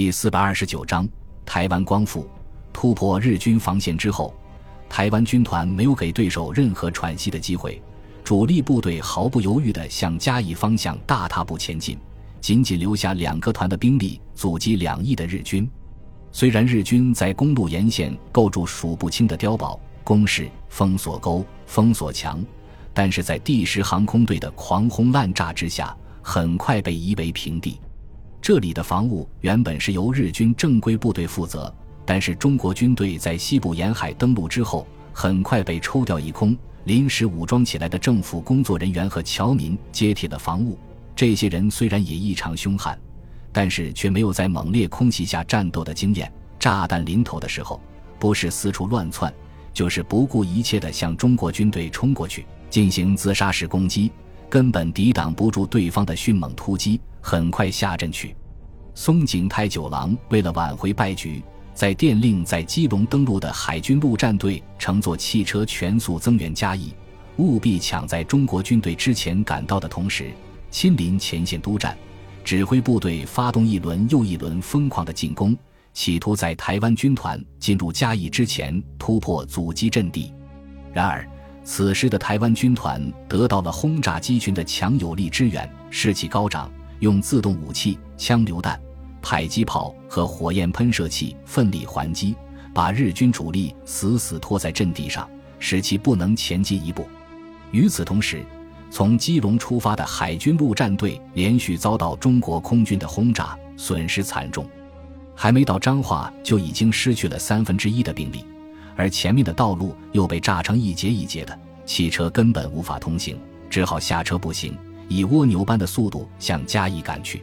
第四百二十九章台湾光复。突破日军防线之后，台湾军团没有给对手任何喘息的机会，主力部队毫不犹豫地向嘉义方向大踏步前进，仅仅留下两个团的兵力阻击两翼的日军。虽然日军在公路沿线构筑数不清的碉堡、工事、封锁沟、封锁墙，但是在第十航空队的狂轰滥炸之下，很快被夷为平地。这里的防务原本是由日军正规部队负责，但是中国军队在西部沿海登陆之后，很快被抽调一空。临时武装起来的政府工作人员和侨民接替了防务。这些人虽然也异常凶悍，但是却没有在猛烈空袭下战斗的经验。炸弹临头的时候，不是四处乱窜，就是不顾一切地向中国军队冲过去，进行自杀式攻击，根本抵挡不住对方的迅猛突击。很快下阵去。松井太九郎为了挽回败局，在电令在基隆登陆的海军陆战队乘坐汽车全速增援嘉义，务必抢在中国军队之前赶到的同时，亲临前线督战，指挥部队发动一轮又一轮疯狂的进攻，企图在台湾军团进入嘉义之前突破阻击阵地。然而，此时的台湾军团得到了轰炸机群的强有力支援，士气高涨。用自动武器、枪榴弹、迫击炮和火焰喷射器奋力还击，把日军主力死死拖在阵地上，使其不能前进一步。与此同时，从基隆出发的海军陆战队连续遭到中国空军的轰炸，损失惨重。还没到彰化，就已经失去了三分之一的兵力，而前面的道路又被炸成一节一节的，汽车根本无法通行，只好下车步行。以蜗牛般的速度向嘉义赶去，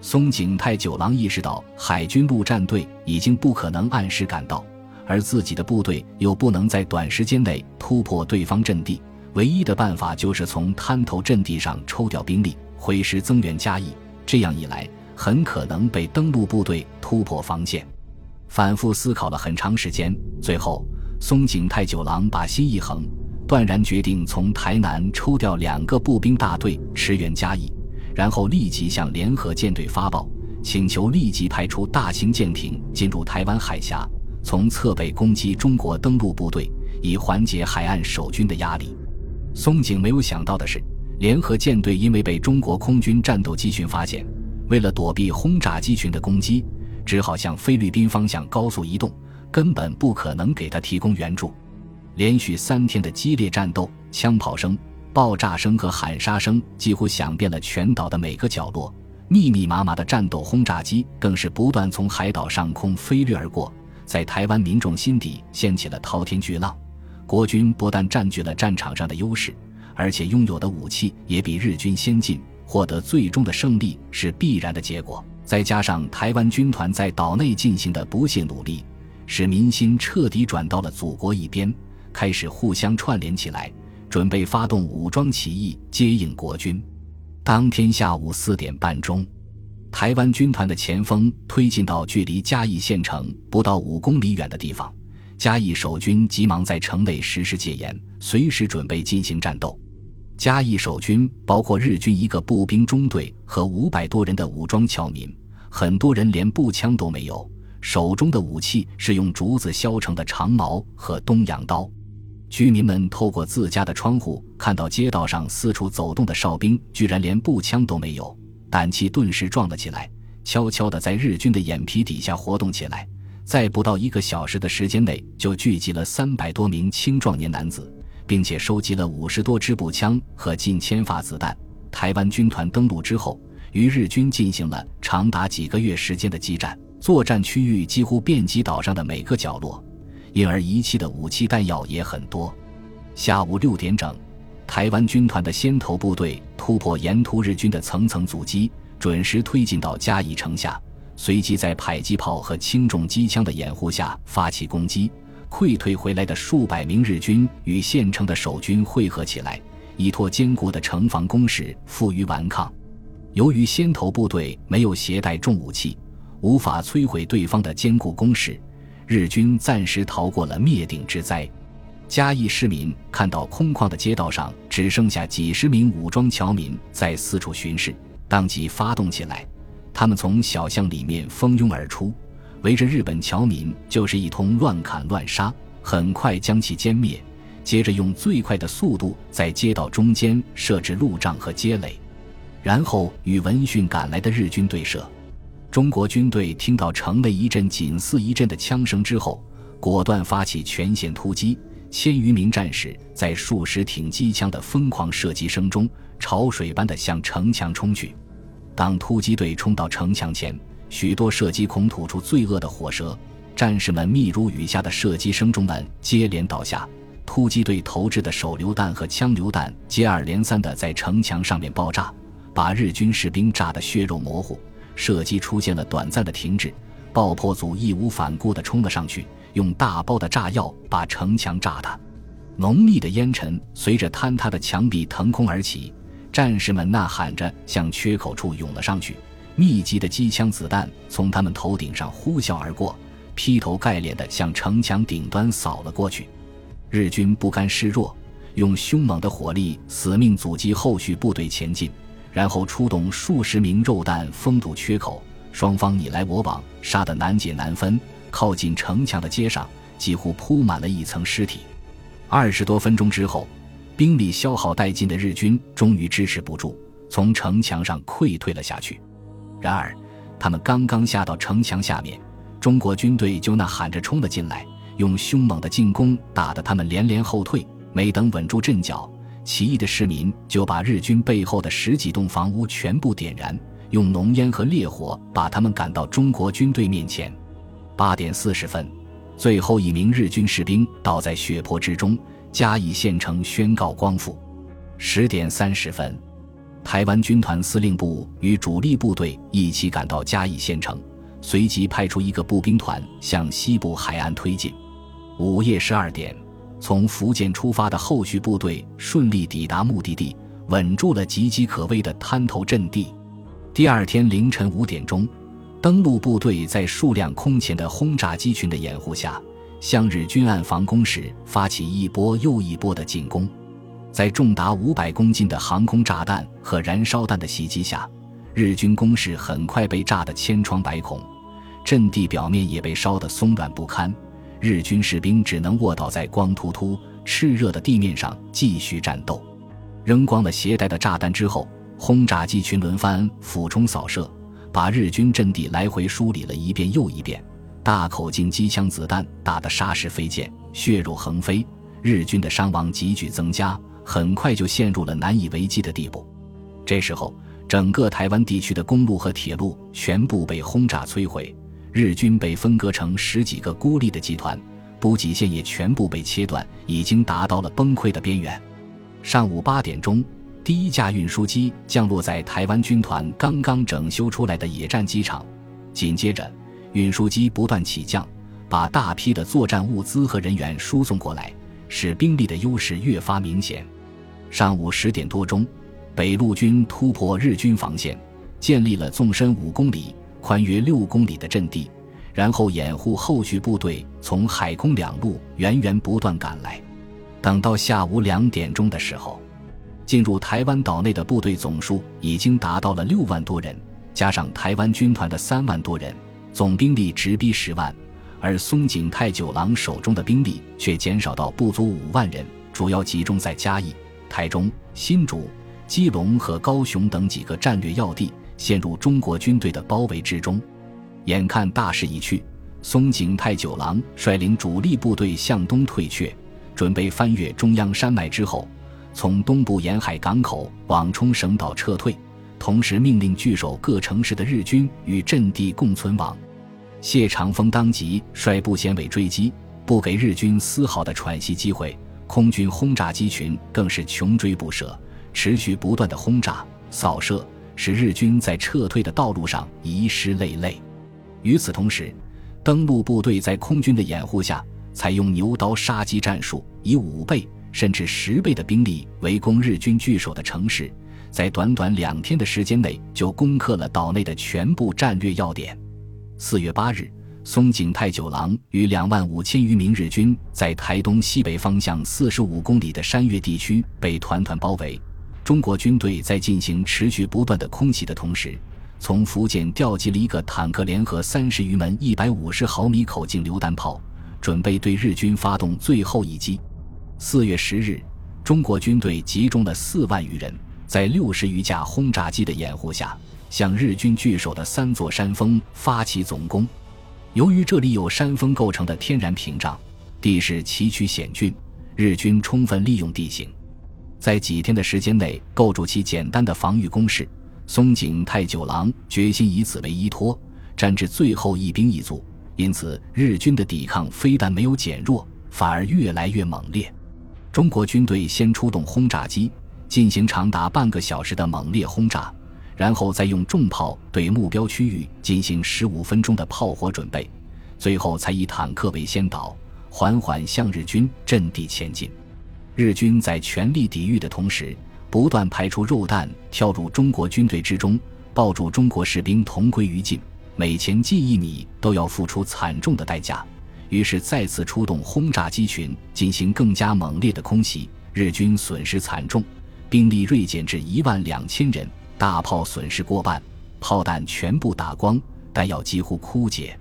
松井太九郎意识到海军陆战队已经不可能按时赶到，而自己的部队又不能在短时间内突破对方阵地，唯一的办法就是从滩头阵地上抽调兵力，回师增援嘉义。这样一来，很可能被登陆部队突破防线。反复思考了很长时间，最后松井太九郎把心一横。断然决定从台南抽调两个步兵大队驰援嘉义，然后立即向联合舰队发报，请求立即派出大型舰艇进入台湾海峡，从侧背攻击中国登陆部队，以缓解海岸守军的压力。松井没有想到的是，联合舰队因为被中国空军战斗机群发现，为了躲避轰炸机群的攻击，只好向菲律宾方向高速移动，根本不可能给他提供援助。连续三天的激烈战斗，枪炮声、爆炸声和喊杀声几乎响遍了全岛的每个角落。密密麻麻的战斗轰炸机更是不断从海岛上空飞掠而过，在台湾民众心底掀起了滔天巨浪。国军不但占据了战场上的优势，而且拥有的武器也比日军先进，获得最终的胜利是必然的结果。再加上台湾军团在岛内进行的不懈努力，使民心彻底转到了祖国一边。开始互相串联起来，准备发动武装起义接应国军。当天下午四点半钟，台湾军团的前锋推进到距离嘉义县城不到五公里远的地方，嘉义守军急忙在城内实施戒严，随时准备进行战斗。嘉义守军包括日军一个步兵中队和五百多人的武装侨民，很多人连步枪都没有，手中的武器是用竹子削成的长矛和东洋刀。居民们透过自家的窗户看到街道上四处走动的哨兵，居然连步枪都没有，胆气顿时壮了起来，悄悄地在日军的眼皮底下活动起来。在不到一个小时的时间内，就聚集了三百多名青壮年男子，并且收集了五十多支步枪和近千发子弹。台湾军团登陆之后，与日军进行了长达几个月时间的激战，作战区域几乎遍及岛上的每个角落。因而遗弃的武器弹药也很多。下午六点整，台湾军团的先头部队突破沿途日军的层层阻击，准时推进到嘉义城下，随即在迫击炮和轻重机枪的掩护下发起攻击。溃退回来的数百名日军与县城的守军汇合起来，依托坚固的城防工事负隅顽抗。由于先头部队没有携带重武器，无法摧毁对方的坚固工事。日军暂时逃过了灭顶之灾。嘉义市民看到空旷的街道上只剩下几十名武装侨民在四处巡视，当即发动起来。他们从小巷里面蜂拥而出，围着日本侨民就是一通乱砍乱杀，很快将其歼灭。接着用最快的速度在街道中间设置路障和街垒，然后与闻讯赶来的日军对射。中国军队听到城内一阵紧似一阵的枪声之后，果断发起全线突击。千余名战士在数十挺机枪的疯狂射击声中，潮水般的向城墙冲去。当突击队冲到城墙前，许多射击孔吐出罪恶的火舌，战士们密如雨下的射击声中们接连倒下。突击队投掷的手榴弹和枪榴弹接二连三地在城墙上面爆炸，把日军士兵炸得血肉模糊。射击出现了短暂的停止，爆破组义无反顾地冲了上去，用大包的炸药把城墙炸塌。浓密的烟尘随着坍塌的墙壁腾空而起，战士们呐喊着向缺口处涌了上去。密集的机枪子弹从他们头顶上呼啸而过，劈头盖脸地向城墙顶端扫了过去。日军不甘示弱，用凶猛的火力死命阻击后续部队前进，然后出动数十名肉弹封堵缺口。双方你来我往，杀得难解难分。靠近城墙的街上几乎铺满了一层尸体。二十多分钟之后，兵力消耗殆尽的日军终于支持不住，从城墙上溃退了下去。然而，他们刚刚下到城墙下面，中国军队就呐喊着冲了进来。用凶猛的进攻打得他们连连后退，没等稳住阵脚，起义的市民就把日军背后的十几栋房屋全部点燃，用浓烟和烈火把他们赶到中国军队面前。八点四十分，最后一名日军士兵倒在血泊之中，嘉义县城宣告光复。十点三十分，台湾军团司令部与主力部队一起赶到嘉义县城，随即派出一个步兵团向西部海岸推进。午夜十二点，从福建出发的后续部队顺利抵达目的地，稳住了岌岌可危的滩头阵地。第二天凌晨五点钟，登陆部队在数量空前的轰炸机群的掩护下，向日军岸防工事发起一波又一波的进攻。在重达五百公斤的航空炸弹和燃烧弹的袭击下，日军攻势很快被炸得千疮百孔，阵地表面也被烧得松软不堪。日军士兵只能卧倒在光秃秃、炽热的地面上继续战斗。扔光了携带的炸弹之后，轰炸机群轮番俯冲扫射，把日军阵地来回梳理了一遍又一遍。大口径机枪子弹打得沙石飞溅，血肉横飞。日军的伤亡急剧增加，很快就陷入了难以为继的地步。这时候，整个台湾地区的公路和铁路全部被轰炸摧毁。日军被分割成十几个孤立的集团，补给线也全部被切断，已经达到了崩溃的边缘。上午八点钟，第一架运输机降落在台湾军团刚刚整修出来的野战机场，紧接着，运输机不断起降，把大批的作战物资和人员输送过来，使兵力的优势越发明显。上午十点多钟，北路军突破日军防线，建立了纵深五公里。宽约六公里的阵地，然后掩护后续部队从海空两路源源不断赶来。等到下午两点钟的时候，进入台湾岛内的部队总数已经达到了六万多人，加上台湾军团的三万多人，总兵力直逼十万。而松井太九郎手中的兵力却减少到不足五万人，主要集中在嘉义、台中、新竹、基隆和高雄等几个战略要地。陷入中国军队的包围之中，眼看大势已去，松井太九郎率领主力部队向东退却，准备翻越中央山脉之后，从东部沿海港口往冲绳岛撤退，同时命令据守各城市的日军与阵地共存亡。谢长风当即率步先尾追击，不给日军丝毫的喘息机会。空军轰炸机群更是穷追不舍，持续不断的轰炸扫射。使日军在撤退的道路上遗失累累。与此同时，登陆部队在空军的掩护下，采用牛刀杀鸡战术，以五倍甚至十倍的兵力围攻日军据守的城市，在短短两天的时间内就攻克了岛内的全部战略要点。四月八日，松井太九郎与两万五千余名日军在台东西北方向四十五公里的山岳地区被团团包围。中国军队在进行持续不断的空袭的同时，从福建调集了一个坦克联合三十余门一百五十毫米口径榴弹炮，准备对日军发动最后一击。四月十日，中国军队集中了四万余人，在六十余架轰炸机的掩护下，向日军据守的三座山峰发起总攻。由于这里有山峰构成的天然屏障，地势崎岖险峻，日军充分利用地形，在几天的时间内构筑起简单的防御工事。松井太久郎决心以此为依托，战至最后一兵一卒。因此，日军的抵抗非但没有减弱，反而越来越猛烈。中国军队先出动轰炸机，进行长达半个小时的猛烈轰炸，然后再用重炮对目标区域进行十五分钟的炮火准备，最后才以坦克为先导，缓缓向日军阵地前进。日军在全力抵御的同时。不断排出肉弹，跳入中国军队之中，抱住中国士兵同归于尽。每前进一米都要付出惨重的代价。于是再次出动轰炸机群进行更加猛烈的空袭。日军损失惨重，兵力锐减至一万两千人，大炮损失过半，炮弹全部打光，弹药几乎枯竭。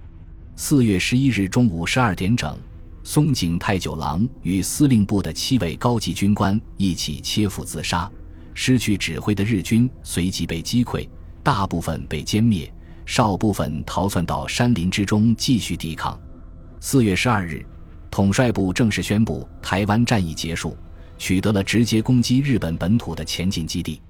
四月十一日中午十二点整。松井太久郎与司令部的七位高级军官一起切腹自杀，失去指挥的日军随即被击溃，大部分被歼灭，少部分逃窜到山林之中继续抵抗。四月十二日，统帅部正式宣布台湾战役结束，取得了直接攻击日本本土的前进基地。